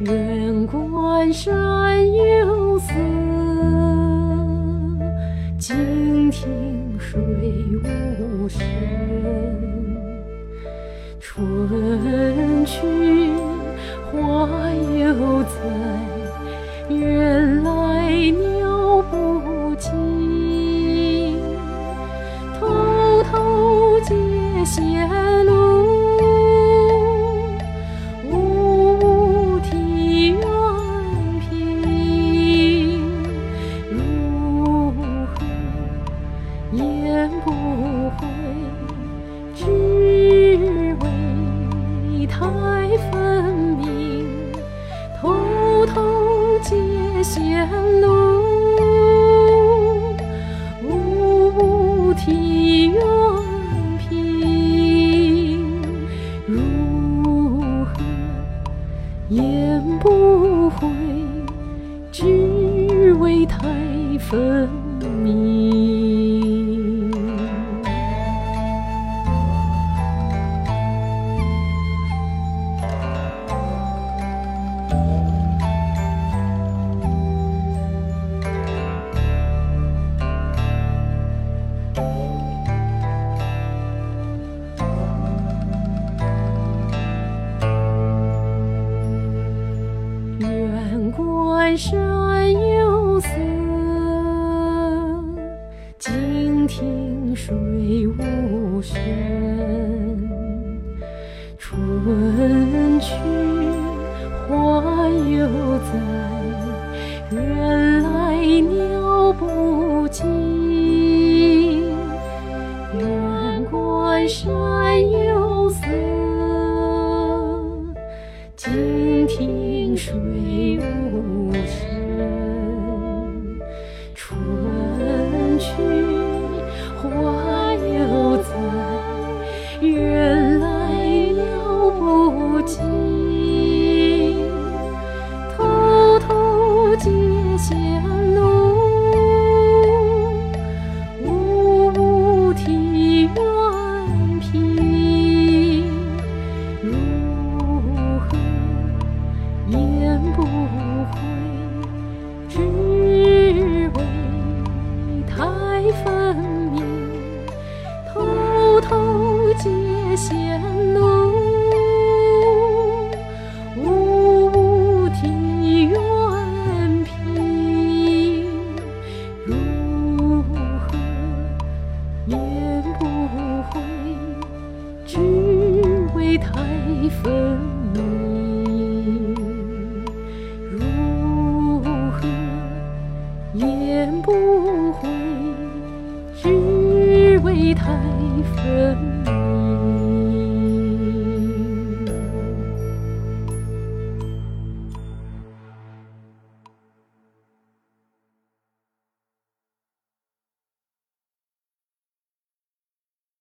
远观山有色，近听水无声。春去花犹在，人来会？只为太分明。关山有色，静听水无声。春去花犹在，不太分明。如何言不回？只为太分